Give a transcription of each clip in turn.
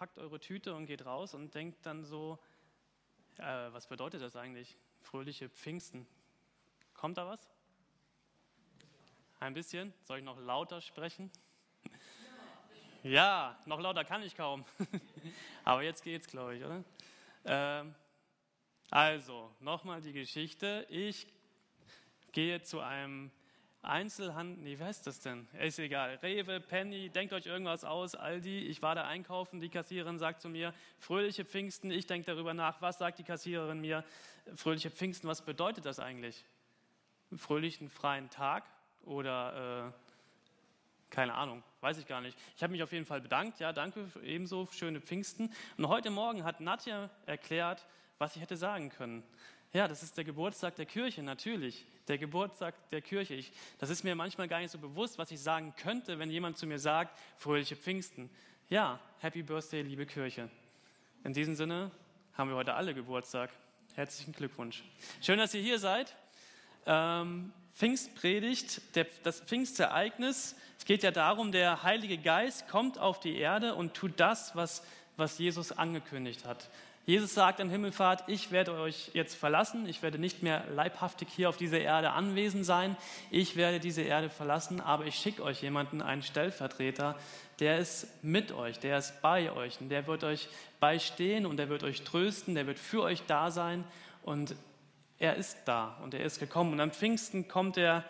packt eure Tüte und geht raus und denkt dann so, äh, was bedeutet das eigentlich? Fröhliche Pfingsten. Kommt da was? Ein bisschen? Soll ich noch lauter sprechen? Ja, noch lauter kann ich kaum. Aber jetzt geht's, glaube ich, oder? Ähm, also, nochmal die Geschichte. Ich gehe zu einem Einzelhandel, nee, wie heißt das denn? Ist egal. Rewe, Penny, denkt euch irgendwas aus, Aldi. Ich war da einkaufen, die Kassiererin sagt zu mir, fröhliche Pfingsten. Ich denke darüber nach, was sagt die Kassiererin mir? Fröhliche Pfingsten, was bedeutet das eigentlich? Fröhlichen freien Tag oder äh, keine Ahnung, weiß ich gar nicht. Ich habe mich auf jeden Fall bedankt. Ja, danke, ebenso, schöne Pfingsten. Und heute Morgen hat Nadja erklärt, was ich hätte sagen können. Ja, das ist der Geburtstag der Kirche, natürlich. Der Geburtstag der Kirche. Ich, das ist mir manchmal gar nicht so bewusst, was ich sagen könnte, wenn jemand zu mir sagt, fröhliche Pfingsten. Ja, Happy Birthday, liebe Kirche. In diesem Sinne haben wir heute alle Geburtstag. Herzlichen Glückwunsch. Schön, dass ihr hier seid. Ähm, Pfingstpredigt, der, das Pfingstereignis, es geht ja darum, der Heilige Geist kommt auf die Erde und tut das, was, was Jesus angekündigt hat. Jesus sagt an Himmelfahrt, ich werde euch jetzt verlassen, ich werde nicht mehr leibhaftig hier auf dieser Erde anwesend sein, ich werde diese Erde verlassen, aber ich schicke euch jemanden, einen Stellvertreter, der ist mit euch, der ist bei euch und der wird euch beistehen und der wird euch trösten, der wird für euch da sein und er ist da und er ist gekommen. Und am Pfingsten kommt er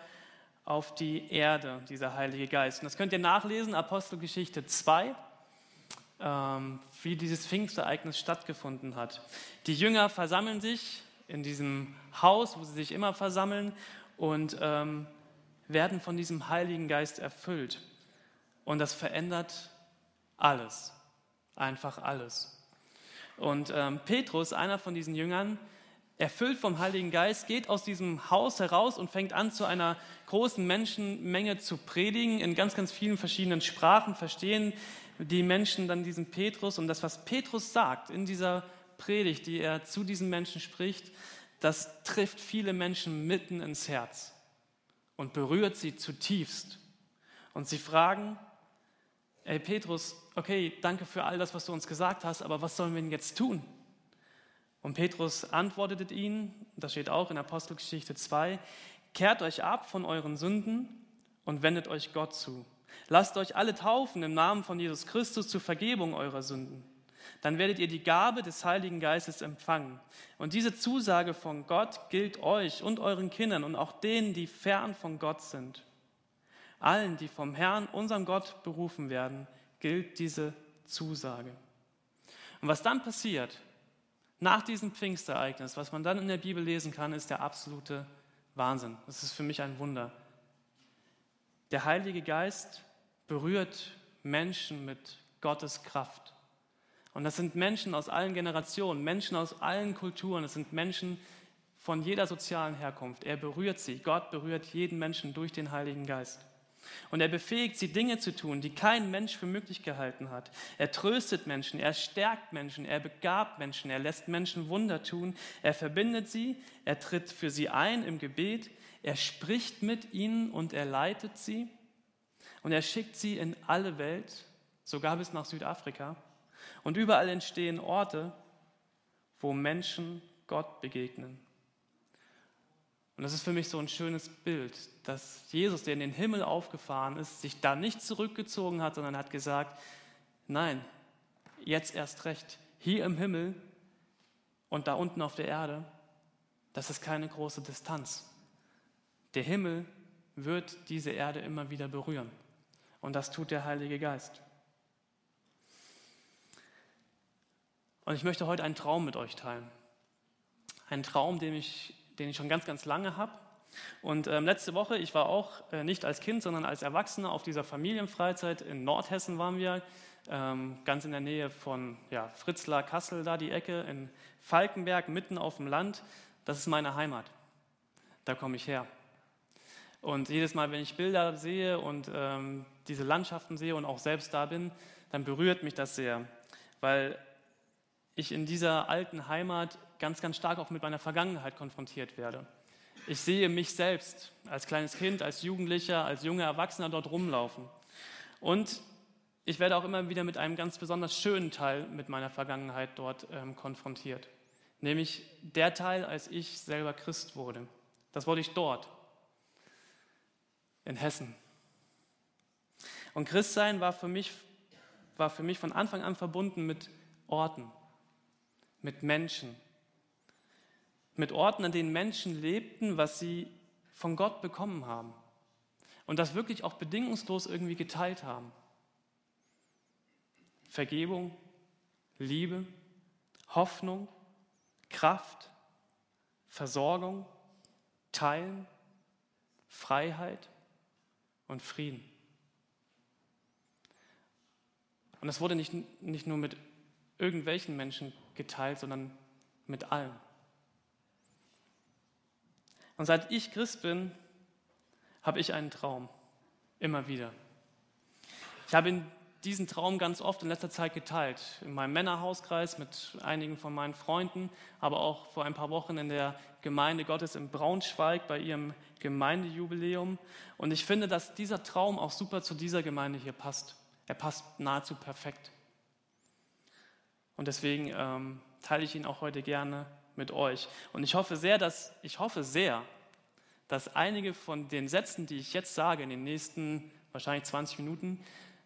auf die Erde, dieser Heilige Geist. Und das könnt ihr nachlesen, Apostelgeschichte 2 ähm, wie dieses Pfingstereignis stattgefunden hat. Die Jünger versammeln sich in diesem Haus, wo sie sich immer versammeln und ähm, werden von diesem Heiligen Geist erfüllt. Und das verändert alles, einfach alles. Und ähm, Petrus, einer von diesen Jüngern, erfüllt vom Heiligen Geist, geht aus diesem Haus heraus und fängt an, zu einer großen Menschenmenge zu predigen, in ganz, ganz vielen verschiedenen Sprachen, verstehen die Menschen dann diesen Petrus und das, was Petrus sagt in dieser Predigt, die er zu diesen Menschen spricht, das trifft viele Menschen mitten ins Herz und berührt sie zutiefst. Und sie fragen, ey Petrus, okay, danke für all das, was du uns gesagt hast, aber was sollen wir denn jetzt tun? Und Petrus antwortete ihnen, das steht auch in Apostelgeschichte 2, kehrt euch ab von euren Sünden und wendet euch Gott zu. Lasst euch alle taufen im Namen von Jesus Christus zur Vergebung eurer Sünden. Dann werdet ihr die Gabe des Heiligen Geistes empfangen. Und diese Zusage von Gott gilt euch und euren Kindern und auch denen, die fern von Gott sind. Allen, die vom Herrn, unserem Gott, berufen werden, gilt diese Zusage. Und was dann passiert, nach diesem Pfingstereignis, was man dann in der Bibel lesen kann, ist der absolute Wahnsinn. Das ist für mich ein Wunder. Der Heilige Geist berührt Menschen mit Gottes Kraft. Und das sind Menschen aus allen Generationen, Menschen aus allen Kulturen, es sind Menschen von jeder sozialen Herkunft. Er berührt sie. Gott berührt jeden Menschen durch den Heiligen Geist. Und er befähigt sie, Dinge zu tun, die kein Mensch für möglich gehalten hat. Er tröstet Menschen, er stärkt Menschen, er begabt Menschen, er lässt Menschen Wunder tun, er verbindet sie, er tritt für sie ein im Gebet, er spricht mit ihnen und er leitet sie. Und er schickt sie in alle Welt, sogar bis nach Südafrika. Und überall entstehen Orte, wo Menschen Gott begegnen. Und das ist für mich so ein schönes Bild, dass Jesus, der in den Himmel aufgefahren ist, sich da nicht zurückgezogen hat, sondern hat gesagt, nein, jetzt erst recht, hier im Himmel und da unten auf der Erde, das ist keine große Distanz. Der Himmel wird diese Erde immer wieder berühren. Und das tut der Heilige Geist. Und ich möchte heute einen Traum mit euch teilen. Einen Traum, den ich, den ich schon ganz, ganz lange habe. Und ähm, letzte Woche, ich war auch äh, nicht als Kind, sondern als Erwachsener auf dieser Familienfreizeit. In Nordhessen waren wir, ähm, ganz in der Nähe von ja, Fritzlar, Kassel, da die Ecke, in Falkenberg, mitten auf dem Land. Das ist meine Heimat. Da komme ich her. Und jedes Mal, wenn ich Bilder sehe und ähm, diese Landschaften sehe und auch selbst da bin, dann berührt mich das sehr, weil ich in dieser alten Heimat ganz, ganz stark auch mit meiner Vergangenheit konfrontiert werde. Ich sehe mich selbst als kleines Kind, als Jugendlicher, als junger Erwachsener dort rumlaufen. Und ich werde auch immer wieder mit einem ganz besonders schönen Teil mit meiner Vergangenheit dort ähm, konfrontiert. Nämlich der Teil, als ich selber Christ wurde. Das wurde ich dort, in Hessen. Und Christsein war für mich, war für mich von Anfang an verbunden mit Orten, mit Menschen. Mit Orten, an denen Menschen lebten, was sie von Gott bekommen haben. Und das wirklich auch bedingungslos irgendwie geteilt haben. Vergebung, Liebe, Hoffnung, Kraft, Versorgung, Teilen, Freiheit und Frieden. Und es wurde nicht, nicht nur mit irgendwelchen Menschen geteilt, sondern mit allen. Und seit ich Christ bin, habe ich einen Traum. Immer wieder. Ich habe in diesen Traum ganz oft in letzter Zeit geteilt. In meinem Männerhauskreis mit einigen von meinen Freunden, aber auch vor ein paar Wochen in der Gemeinde Gottes in Braunschweig bei ihrem Gemeindejubiläum. Und ich finde, dass dieser Traum auch super zu dieser Gemeinde hier passt. Er passt nahezu perfekt. Und deswegen ähm, teile ich ihn auch heute gerne mit euch. Und ich hoffe sehr, dass ich hoffe sehr, dass einige von den Sätzen, die ich jetzt sage in den nächsten wahrscheinlich 20 Minuten,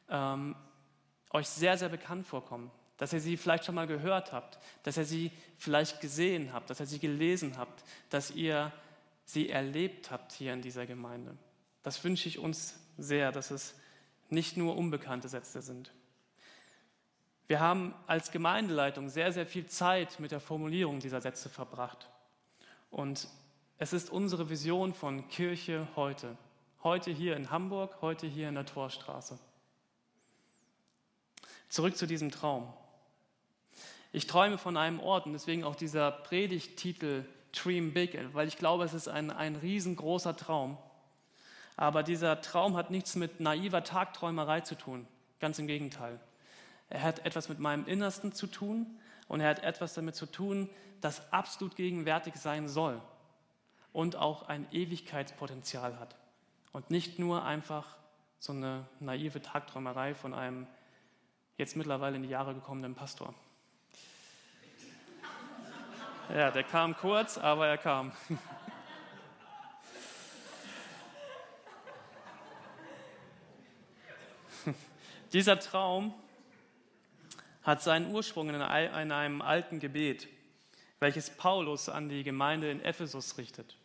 ähm, euch sehr, sehr bekannt vorkommen. Dass ihr sie vielleicht schon mal gehört habt, dass ihr sie vielleicht gesehen habt, dass ihr sie gelesen habt, dass ihr sie erlebt habt hier in dieser Gemeinde. Das wünsche ich uns sehr, dass es nicht nur unbekannte Sätze sind. Wir haben als Gemeindeleitung sehr, sehr viel Zeit mit der Formulierung dieser Sätze verbracht. Und es ist unsere Vision von Kirche heute. Heute hier in Hamburg, heute hier in der Torstraße. Zurück zu diesem Traum. Ich träume von einem Ort und deswegen auch dieser Predigttitel Dream Big, weil ich glaube, es ist ein, ein riesengroßer Traum. Aber dieser Traum hat nichts mit naiver Tagträumerei zu tun. Ganz im Gegenteil. Er hat etwas mit meinem Innersten zu tun und er hat etwas damit zu tun, das absolut gegenwärtig sein soll und auch ein Ewigkeitspotenzial hat. Und nicht nur einfach so eine naive Tagträumerei von einem jetzt mittlerweile in die Jahre gekommenen Pastor. Ja, der kam kurz, aber er kam. Dieser Traum hat seinen Ursprung in einem alten Gebet, welches Paulus an die Gemeinde in Ephesus richtet.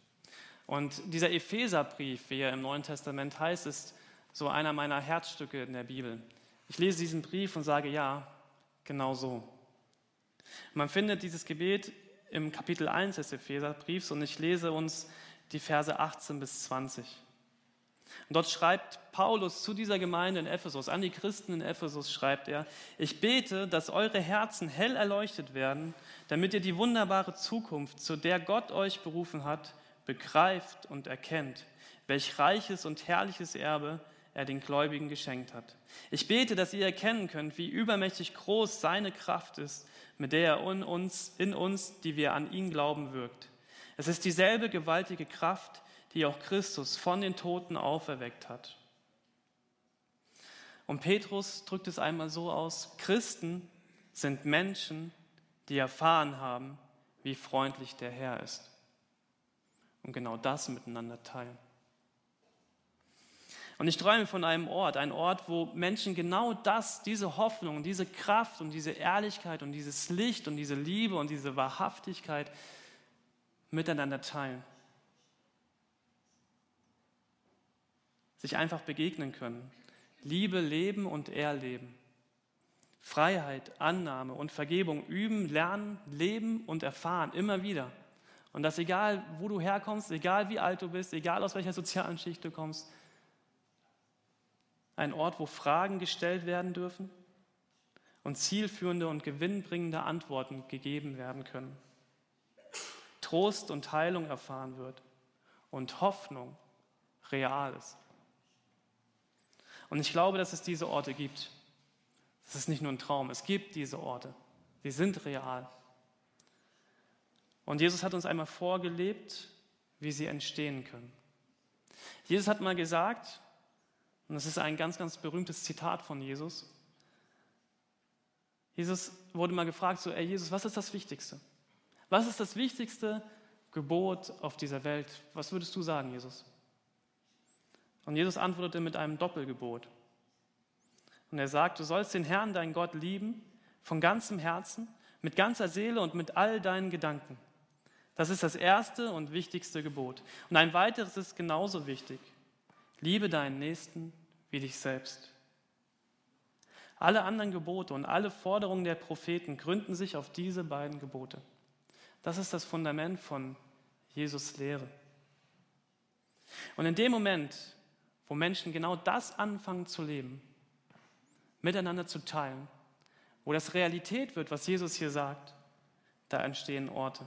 Und dieser Epheserbrief, wie er im Neuen Testament heißt, ist so einer meiner Herzstücke in der Bibel. Ich lese diesen Brief und sage, ja, genau so. Man findet dieses Gebet im Kapitel 1 des Epheserbriefs und ich lese uns die Verse 18 bis 20. Und dort schreibt Paulus zu dieser Gemeinde in Ephesus, an die Christen in Ephesus schreibt er, ich bete, dass eure Herzen hell erleuchtet werden, damit ihr die wunderbare Zukunft, zu der Gott euch berufen hat, begreift und erkennt, welch reiches und herrliches Erbe er den Gläubigen geschenkt hat. Ich bete, dass ihr erkennen könnt, wie übermächtig groß seine Kraft ist, mit der er in uns, in uns, die wir an ihn glauben, wirkt. Es ist dieselbe gewaltige Kraft, die auch Christus von den Toten auferweckt hat. Und Petrus drückt es einmal so aus, Christen sind Menschen, die erfahren haben, wie freundlich der Herr ist. Und genau das miteinander teilen. Und ich träume von einem Ort, ein Ort, wo Menschen genau das, diese Hoffnung, diese Kraft und diese Ehrlichkeit und dieses Licht und diese Liebe und diese Wahrhaftigkeit miteinander teilen. Sich einfach begegnen können. Liebe leben und erleben. Freiheit, Annahme und Vergebung üben, lernen, leben und erfahren, immer wieder. Und das egal, wo du herkommst, egal wie alt du bist, egal aus welcher sozialen Schicht du kommst, ein Ort, wo Fragen gestellt werden dürfen und zielführende und gewinnbringende Antworten gegeben werden können. Trost und Heilung erfahren wird und Hoffnung real ist. Und ich glaube, dass es diese Orte gibt. Das ist nicht nur ein Traum, es gibt diese Orte. Sie sind real. Und Jesus hat uns einmal vorgelebt, wie sie entstehen können. Jesus hat mal gesagt, und das ist ein ganz, ganz berühmtes Zitat von Jesus. Jesus wurde mal gefragt, so, ey Jesus, was ist das Wichtigste? Was ist das wichtigste Gebot auf dieser Welt? Was würdest du sagen, Jesus? Und Jesus antwortete mit einem Doppelgebot. Und er sagt, du sollst den Herrn, deinen Gott, lieben, von ganzem Herzen, mit ganzer Seele und mit all deinen Gedanken. Das ist das erste und wichtigste Gebot. Und ein weiteres ist genauso wichtig. Liebe deinen Nächsten wie dich selbst. Alle anderen Gebote und alle Forderungen der Propheten gründen sich auf diese beiden Gebote. Das ist das Fundament von Jesus Lehre. Und in dem Moment, wo Menschen genau das anfangen zu leben, miteinander zu teilen, wo das Realität wird, was Jesus hier sagt, da entstehen Orte.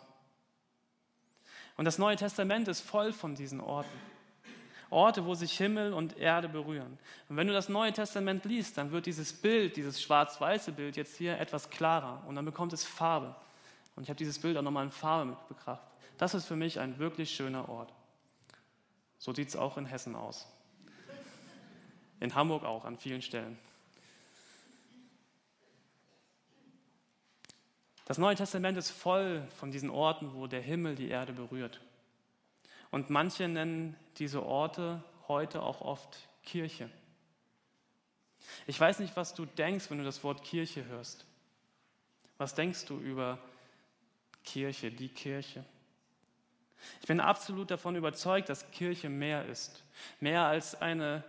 Und das Neue Testament ist voll von diesen Orten. Orte, wo sich Himmel und Erde berühren. Und wenn du das Neue Testament liest, dann wird dieses Bild, dieses schwarz-weiße Bild jetzt hier etwas klarer und dann bekommt es Farbe. Und ich habe dieses Bild auch nochmal in Farbe mitgebracht. Das ist für mich ein wirklich schöner Ort. So sieht es auch in Hessen aus. In Hamburg auch an vielen Stellen. Das Neue Testament ist voll von diesen Orten, wo der Himmel die Erde berührt. Und manche nennen diese Orte heute auch oft Kirche. Ich weiß nicht, was du denkst, wenn du das Wort Kirche hörst. Was denkst du über Kirche, die Kirche? Ich bin absolut davon überzeugt, dass Kirche mehr ist. Mehr als eine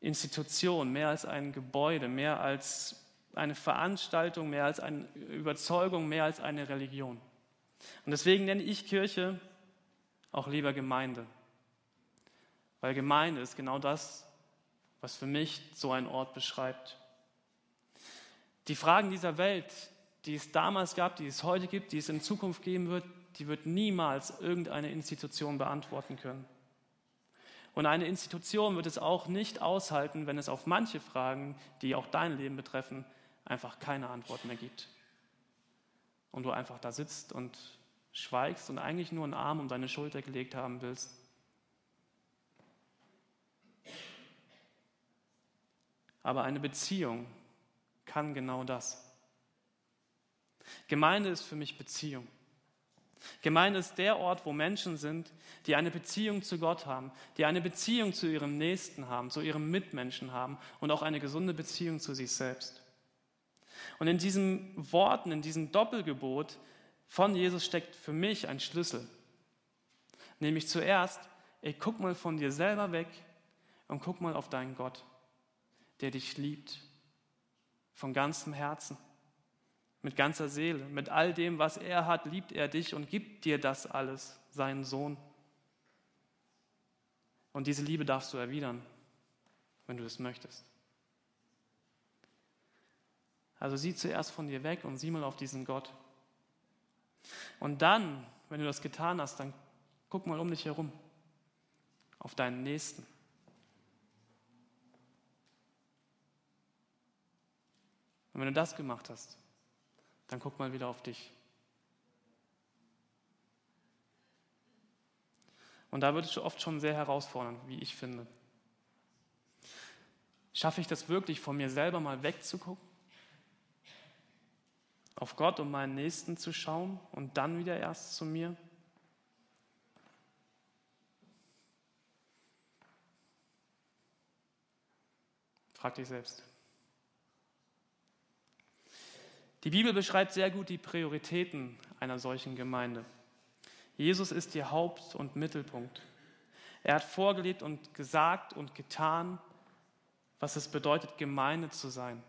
Institution, mehr als ein Gebäude, mehr als eine Veranstaltung, mehr als eine Überzeugung, mehr als eine Religion. Und deswegen nenne ich Kirche auch lieber Gemeinde. Weil Gemeinde ist genau das, was für mich so ein Ort beschreibt. Die Fragen dieser Welt, die es damals gab, die es heute gibt, die es in Zukunft geben wird, die wird niemals irgendeine Institution beantworten können. Und eine Institution wird es auch nicht aushalten, wenn es auf manche Fragen, die auch dein Leben betreffen, einfach keine Antwort mehr gibt. Und du einfach da sitzt und schweigst und eigentlich nur einen Arm um deine Schulter gelegt haben willst. Aber eine Beziehung kann genau das. Gemeinde ist für mich Beziehung. Gemeinde ist der Ort, wo Menschen sind, die eine Beziehung zu Gott haben, die eine Beziehung zu ihrem Nächsten haben, zu ihrem Mitmenschen haben und auch eine gesunde Beziehung zu sich selbst. Und in diesen Worten, in diesem Doppelgebot von Jesus steckt für mich ein Schlüssel. Nämlich zuerst, ey, guck mal von dir selber weg und guck mal auf deinen Gott, der dich liebt. Von ganzem Herzen, mit ganzer Seele, mit all dem, was er hat, liebt er dich und gibt dir das alles, seinen Sohn. Und diese Liebe darfst du erwidern, wenn du es möchtest. Also sieh zuerst von dir weg und sieh mal auf diesen Gott. Und dann, wenn du das getan hast, dann guck mal um dich herum, auf deinen Nächsten. Und wenn du das gemacht hast, dann guck mal wieder auf dich. Und da wird es oft schon sehr herausfordernd, wie ich finde. Schaffe ich das wirklich, von mir selber mal wegzugucken? Auf Gott und meinen Nächsten zu schauen und dann wieder erst zu mir? Frag dich selbst. Die Bibel beschreibt sehr gut die Prioritäten einer solchen Gemeinde. Jesus ist ihr Haupt- und Mittelpunkt. Er hat vorgelebt und gesagt und getan, was es bedeutet, Gemeinde zu sein.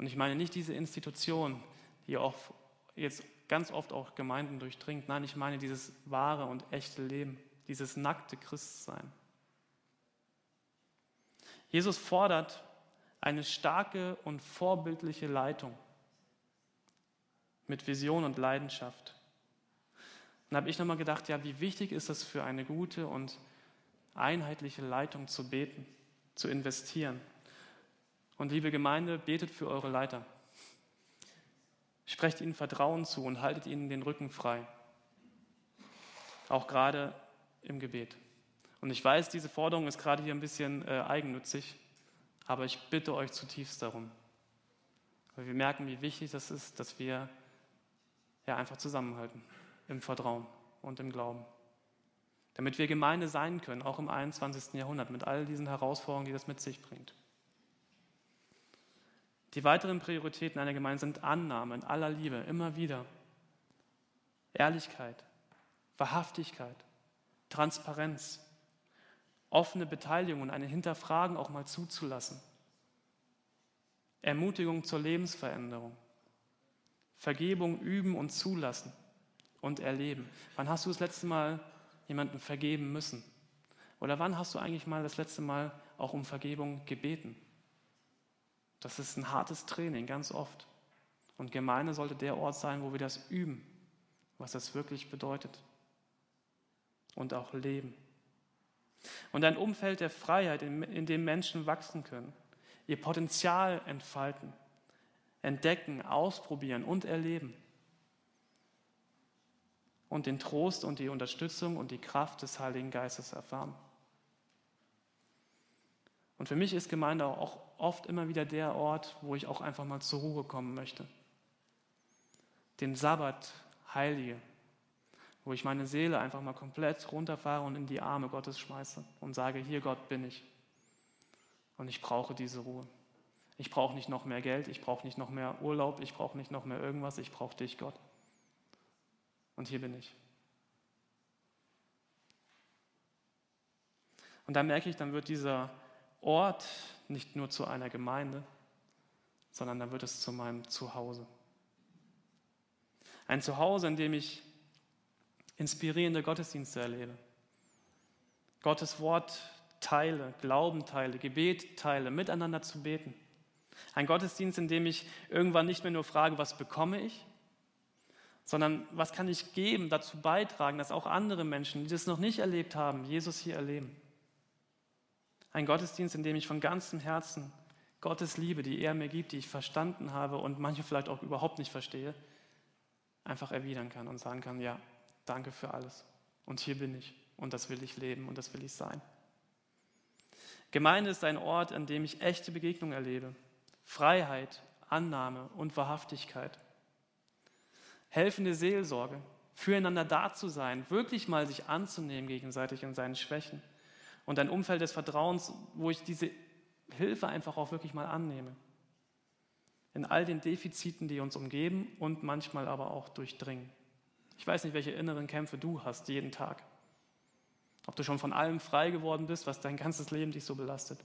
Und ich meine nicht diese Institution, die auch jetzt ganz oft auch Gemeinden durchdringt. Nein, ich meine dieses wahre und echte Leben, dieses nackte Christsein. Jesus fordert eine starke und vorbildliche Leitung mit Vision und Leidenschaft. Und da habe ich nochmal gedacht, ja, wie wichtig ist es für eine gute und einheitliche Leitung zu beten, zu investieren. Und liebe Gemeinde, betet für eure Leiter. Sprecht ihnen Vertrauen zu und haltet ihnen den Rücken frei. Auch gerade im Gebet. Und ich weiß, diese Forderung ist gerade hier ein bisschen äh, eigennützig, aber ich bitte euch zutiefst darum. weil wir merken, wie wichtig das ist, dass wir ja einfach zusammenhalten im Vertrauen und im Glauben. Damit wir Gemeinde sein können, auch im 21. Jahrhundert, mit all diesen Herausforderungen, die das mit sich bringt. Die weiteren Prioritäten einer Gemeinde sind Annahme in aller Liebe, immer wieder. Ehrlichkeit, Wahrhaftigkeit, Transparenz, offene Beteiligung und eine Hinterfragen auch mal zuzulassen. Ermutigung zur Lebensveränderung. Vergebung üben und zulassen und erleben. Wann hast du das letzte Mal jemandem vergeben müssen? Oder wann hast du eigentlich mal das letzte Mal auch um Vergebung gebeten? Das ist ein hartes Training, ganz oft. Und Gemeinde sollte der Ort sein, wo wir das üben, was das wirklich bedeutet. Und auch leben. Und ein Umfeld der Freiheit, in, dem Menschen wachsen können, ihr Potenzial entfalten, entdecken, ausprobieren und erleben. Und den Trost und die Unterstützung und die Kraft des Heiligen Geistes erfahren. Und für mich ist Gemeinde auch oft immer wieder der Ort, wo ich auch einfach mal zur Ruhe kommen möchte. Den Sabbat heilige, wo ich meine Seele einfach mal komplett runterfahre und in die Arme Gottes schmeiße und sage, hier Gott bin ich. Und ich brauche diese Ruhe. Ich brauche nicht noch mehr Geld, ich brauche nicht noch mehr Urlaub, ich brauche nicht noch mehr irgendwas, ich brauche dich, Gott. Und hier bin ich. Und da merke ich, dann wird dieser Ort nicht nur zu einer Gemeinde, sondern dann wird es zu meinem Zuhause. Ein Zuhause, in dem ich inspirierende Gottesdienste erlebe. Gottes Wort teile, Glauben teile, Gebet teile, miteinander zu beten. Ein Gottesdienst, in dem ich irgendwann nicht mehr nur frage, was bekomme ich, sondern was kann ich geben, dazu beitragen, dass auch andere Menschen, die das noch nicht erlebt haben, Jesus hier erleben. Ein Gottesdienst, in dem ich von ganzem Herzen Gottes Liebe, die er mir gibt, die ich verstanden habe und manche vielleicht auch überhaupt nicht verstehe, einfach erwidern kann und sagen kann, ja, danke für alles. Und hier bin ich und das will ich leben und das will ich sein. Gemeinde ist ein Ort, an dem ich echte Begegnung erlebe. Freiheit, Annahme und Wahrhaftigkeit. Helfende Seelsorge, füreinander da zu sein, wirklich mal sich anzunehmen gegenseitig in seinen Schwächen. Und ein Umfeld des Vertrauens, wo ich diese Hilfe einfach auch wirklich mal annehme. In all den Defiziten, die uns umgeben und manchmal aber auch durchdringen. Ich weiß nicht, welche inneren Kämpfe du hast jeden Tag. Ob du schon von allem frei geworden bist, was dein ganzes Leben dich so belastet.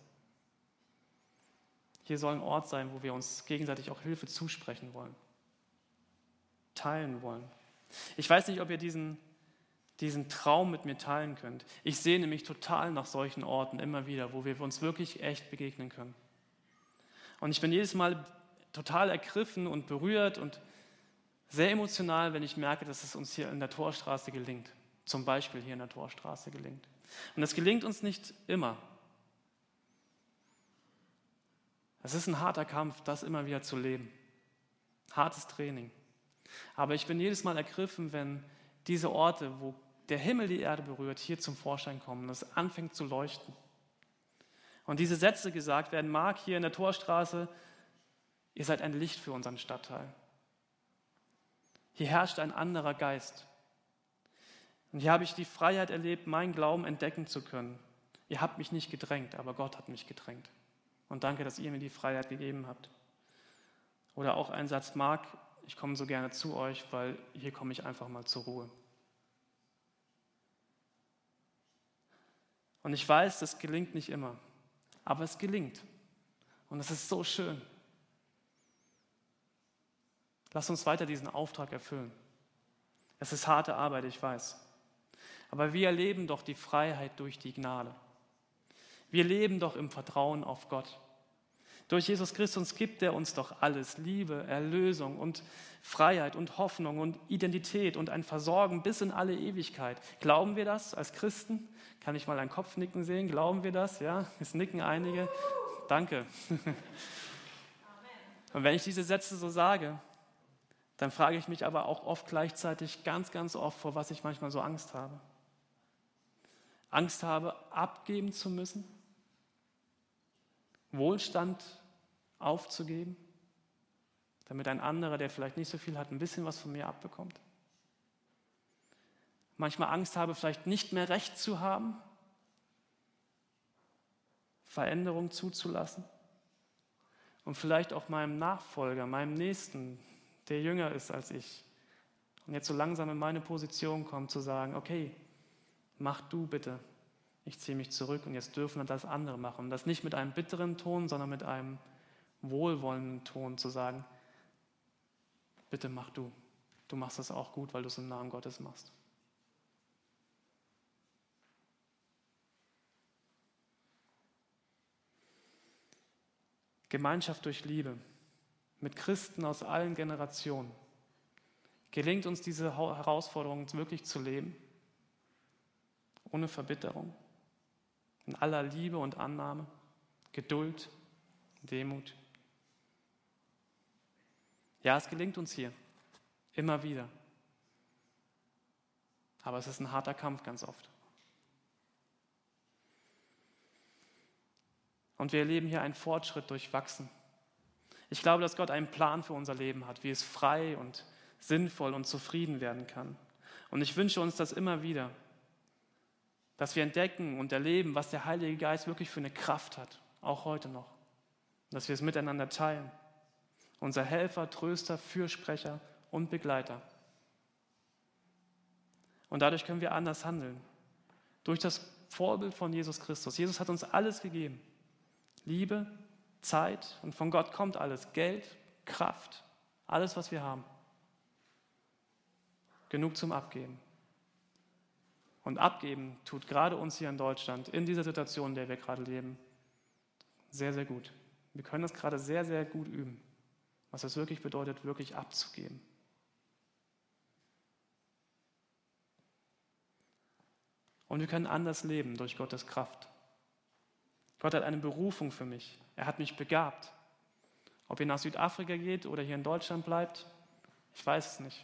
Hier soll ein Ort sein, wo wir uns gegenseitig auch Hilfe zusprechen wollen, teilen wollen. Ich weiß nicht, ob ihr diesen, diesen Traum mit mir teilen könnt. Ich sehne mich total nach solchen Orten immer wieder, wo wir uns wirklich echt begegnen können. Und ich bin jedes Mal total ergriffen und berührt und sehr emotional, wenn ich merke, dass es uns hier in der Torstraße gelingt. Zum Beispiel hier in der Torstraße gelingt. Und es gelingt uns nicht immer. Es ist ein harter Kampf, das immer wieder zu leben. Hartes Training. Aber ich bin jedes Mal ergriffen, wenn diese Orte, wo der Himmel die Erde berührt, hier zum Vorschein kommen, es anfängt zu leuchten. Und diese Sätze gesagt werden, Mark hier in der Torstraße, ihr seid ein Licht für unseren Stadtteil. Hier herrscht ein anderer Geist. Und hier habe ich die Freiheit erlebt, meinen Glauben entdecken zu können. Ihr habt mich nicht gedrängt, aber Gott hat mich gedrängt. Und danke, dass ihr mir die Freiheit gegeben habt. Oder auch ein Satz, Mark, ich komme so gerne zu euch, weil hier komme ich einfach mal zur Ruhe. Und ich weiß, das gelingt nicht immer, aber es gelingt. Und es ist so schön. Lass uns weiter diesen Auftrag erfüllen. Es ist harte Arbeit, ich weiß. Aber wir erleben doch die Freiheit durch die Gnade. Wir leben doch im Vertrauen auf Gott. Durch Jesus Christus gibt er uns doch alles, Liebe, Erlösung und Freiheit und Hoffnung und Identität und ein Versorgen bis in alle Ewigkeit. Glauben wir das als Christen? Kann ich mal einen Kopfnicken sehen? Glauben wir das? Ja, es nicken einige. Danke. Und wenn ich diese Sätze so sage, dann frage ich mich aber auch oft gleichzeitig ganz, ganz oft, vor was ich manchmal so Angst habe. Angst habe, abgeben zu müssen, Wohlstand aufzugeben, damit ein anderer, der vielleicht nicht so viel hat, ein bisschen was von mir abbekommt. Manchmal Angst habe, vielleicht nicht mehr recht zu haben, Veränderung zuzulassen und vielleicht auch meinem Nachfolger, meinem Nächsten, der jünger ist als ich und jetzt so langsam in meine Position kommt, zu sagen, okay, mach du bitte, ich ziehe mich zurück und jetzt dürfen das andere machen. Und das nicht mit einem bitteren Ton, sondern mit einem wohlwollenden Ton zu sagen, bitte mach du. Du machst das auch gut, weil du es im Namen Gottes machst. Gemeinschaft durch Liebe mit Christen aus allen Generationen. Gelingt uns diese Herausforderung wirklich zu leben, ohne Verbitterung, in aller Liebe und Annahme, Geduld, Demut. Ja, es gelingt uns hier, immer wieder. Aber es ist ein harter Kampf ganz oft. Und wir erleben hier einen Fortschritt durch Wachsen. Ich glaube, dass Gott einen Plan für unser Leben hat, wie es frei und sinnvoll und zufrieden werden kann. Und ich wünsche uns das immer wieder, dass wir entdecken und erleben, was der Heilige Geist wirklich für eine Kraft hat, auch heute noch. Dass wir es miteinander teilen. Unser Helfer, Tröster, Fürsprecher und Begleiter. Und dadurch können wir anders handeln. Durch das Vorbild von Jesus Christus. Jesus hat uns alles gegeben. Liebe, Zeit und von Gott kommt alles. Geld, Kraft, alles, was wir haben. Genug zum Abgeben. Und abgeben tut gerade uns hier in Deutschland, in dieser Situation, in der wir gerade leben, sehr, sehr gut. Wir können das gerade sehr, sehr gut üben, was es wirklich bedeutet, wirklich abzugeben. Und wir können anders leben durch Gottes Kraft. Gott hat eine Berufung für mich. Er hat mich begabt. Ob ihr nach Südafrika geht oder hier in Deutschland bleibt, ich weiß es nicht.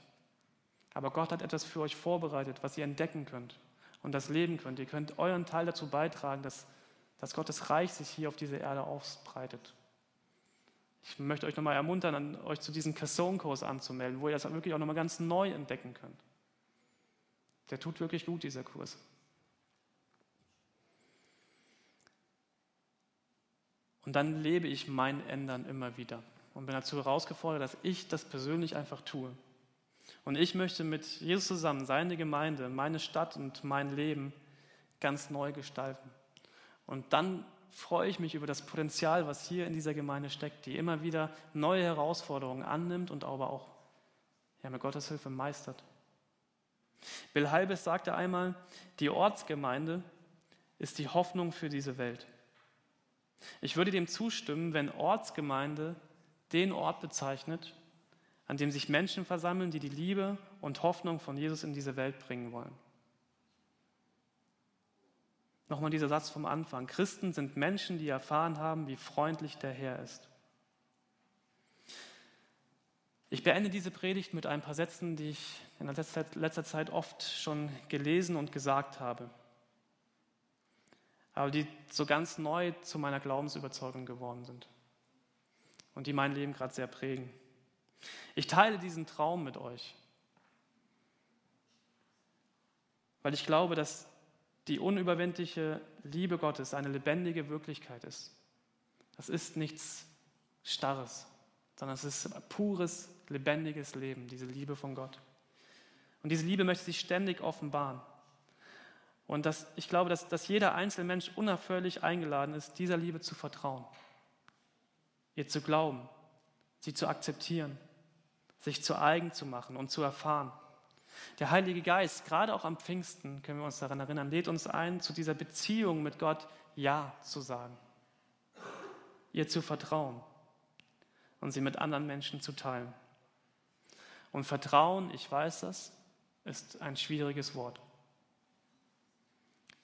Aber Gott hat etwas für euch vorbereitet, was ihr entdecken könnt und das leben könnt. Ihr könnt euren Teil dazu beitragen, dass, dass Gottes Reich sich hier auf dieser Erde ausbreitet. Ich möchte euch nochmal ermuntern, euch zu diesem Casson-Kurs anzumelden, wo ihr das wirklich auch nochmal ganz neu entdecken könnt. Der tut wirklich gut, dieser Kurs. Und dann lebe ich mein Ändern immer wieder und bin dazu herausgefordert, dass ich das persönlich einfach tue. Und ich möchte mit Jesus zusammen seine Gemeinde, meine Stadt und mein Leben ganz neu gestalten. Und dann freue ich mich über das Potenzial, was hier in dieser Gemeinde steckt, die immer wieder neue Herausforderungen annimmt und aber auch ja, mit Gottes Hilfe meistert. Bill Halbes sagte einmal, die Ortsgemeinde ist die Hoffnung für diese Welt. Ich würde dem zustimmen, wenn Ortsgemeinde den Ort bezeichnet, an dem sich Menschen versammeln, die die Liebe und Hoffnung von Jesus in diese Welt bringen wollen. Nochmal dieser Satz vom Anfang. Christen sind Menschen, die erfahren haben, wie freundlich der Herr ist. Ich beende diese Predigt mit ein paar Sätzen, die ich in letzter Zeit oft schon gelesen und gesagt habe, aber die so ganz neu zu meiner Glaubensüberzeugung geworden sind und die mein Leben gerade sehr prägen. Ich teile diesen Traum mit euch, weil ich glaube, dass die unüberwindliche Liebe Gottes eine lebendige Wirklichkeit ist. Das ist nichts Starres, sondern es ist pures, lebendiges Leben, diese Liebe von Gott. Und diese Liebe möchte sich ständig offenbaren. Und das, ich glaube, dass, dass jeder einzelne Mensch unaufhörlich eingeladen ist, dieser Liebe zu vertrauen, ihr zu glauben, sie zu akzeptieren sich zu eigen zu machen und zu erfahren. Der Heilige Geist, gerade auch am Pfingsten, können wir uns daran erinnern, lädt uns ein, zu dieser Beziehung mit Gott Ja zu sagen, ihr zu vertrauen und sie mit anderen Menschen zu teilen. Und Vertrauen, ich weiß das, ist ein schwieriges Wort.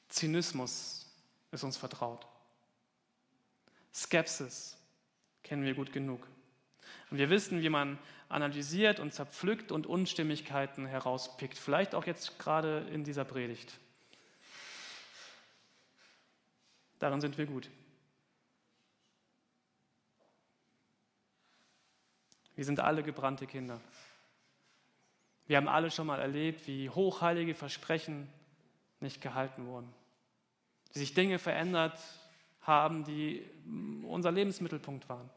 Zynismus ist uns vertraut. Skepsis kennen wir gut genug. Und wir wissen, wie man analysiert und zerpflückt und Unstimmigkeiten herauspickt. Vielleicht auch jetzt gerade in dieser Predigt. Darin sind wir gut. Wir sind alle gebrannte Kinder. Wir haben alle schon mal erlebt, wie hochheilige Versprechen nicht gehalten wurden. Wie sich Dinge verändert haben, die unser Lebensmittelpunkt waren.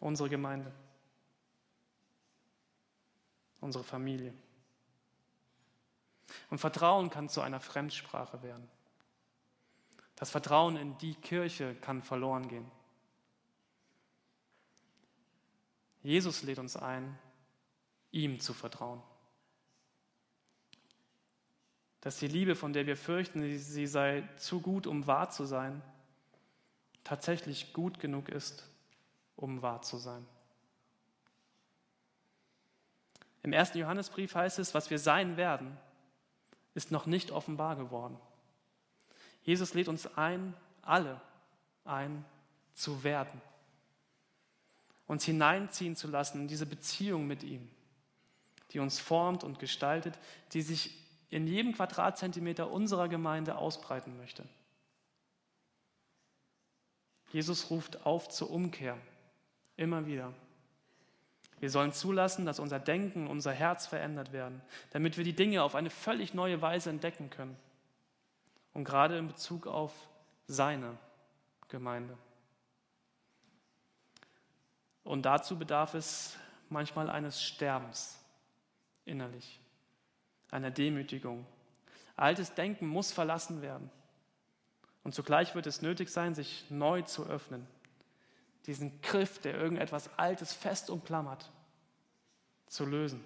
Unsere Gemeinde. Unsere Familie. Und Vertrauen kann zu einer Fremdsprache werden. Das Vertrauen in die Kirche kann verloren gehen. Jesus lädt uns ein, ihm zu vertrauen. Dass die Liebe, von der wir fürchten, sie sei zu gut, um wahr zu sein, tatsächlich gut genug ist, um wahr zu sein. Im ersten Johannesbrief heißt es, was wir sein werden, ist noch nicht offenbar geworden. Jesus lädt uns ein, alle ein, zu werden. Uns hineinziehen zu lassen in diese Beziehung mit ihm, die uns formt und gestaltet, die sich in jedem Quadratzentimeter unserer Gemeinde ausbreiten möchte. Jesus ruft auf zur Umkehr, immer wieder. Wir sollen zulassen, dass unser Denken, unser Herz verändert werden, damit wir die Dinge auf eine völlig neue Weise entdecken können und gerade in Bezug auf seine Gemeinde. Und dazu bedarf es manchmal eines Sterbens innerlich, einer Demütigung. Altes Denken muss verlassen werden. Und zugleich wird es nötig sein, sich neu zu öffnen. Diesen Griff, der irgendetwas Altes fest umklammert, zu lösen.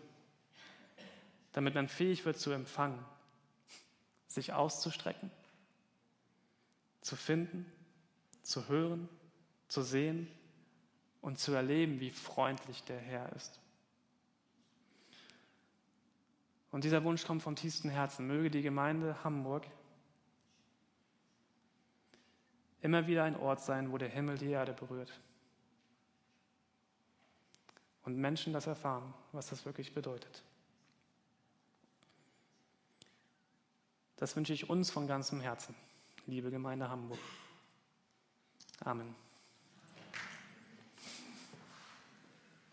Damit man fähig wird zu empfangen, sich auszustrecken zu finden, zu hören, zu sehen und zu erleben, wie freundlich der Herr ist. Und dieser Wunsch kommt vom tiefsten Herzen. Möge die Gemeinde Hamburg immer wieder ein Ort sein, wo der Himmel die Erde berührt. Und Menschen das erfahren, was das wirklich bedeutet. Das wünsche ich uns von ganzem Herzen liebe Gemeinde Hamburg. Amen.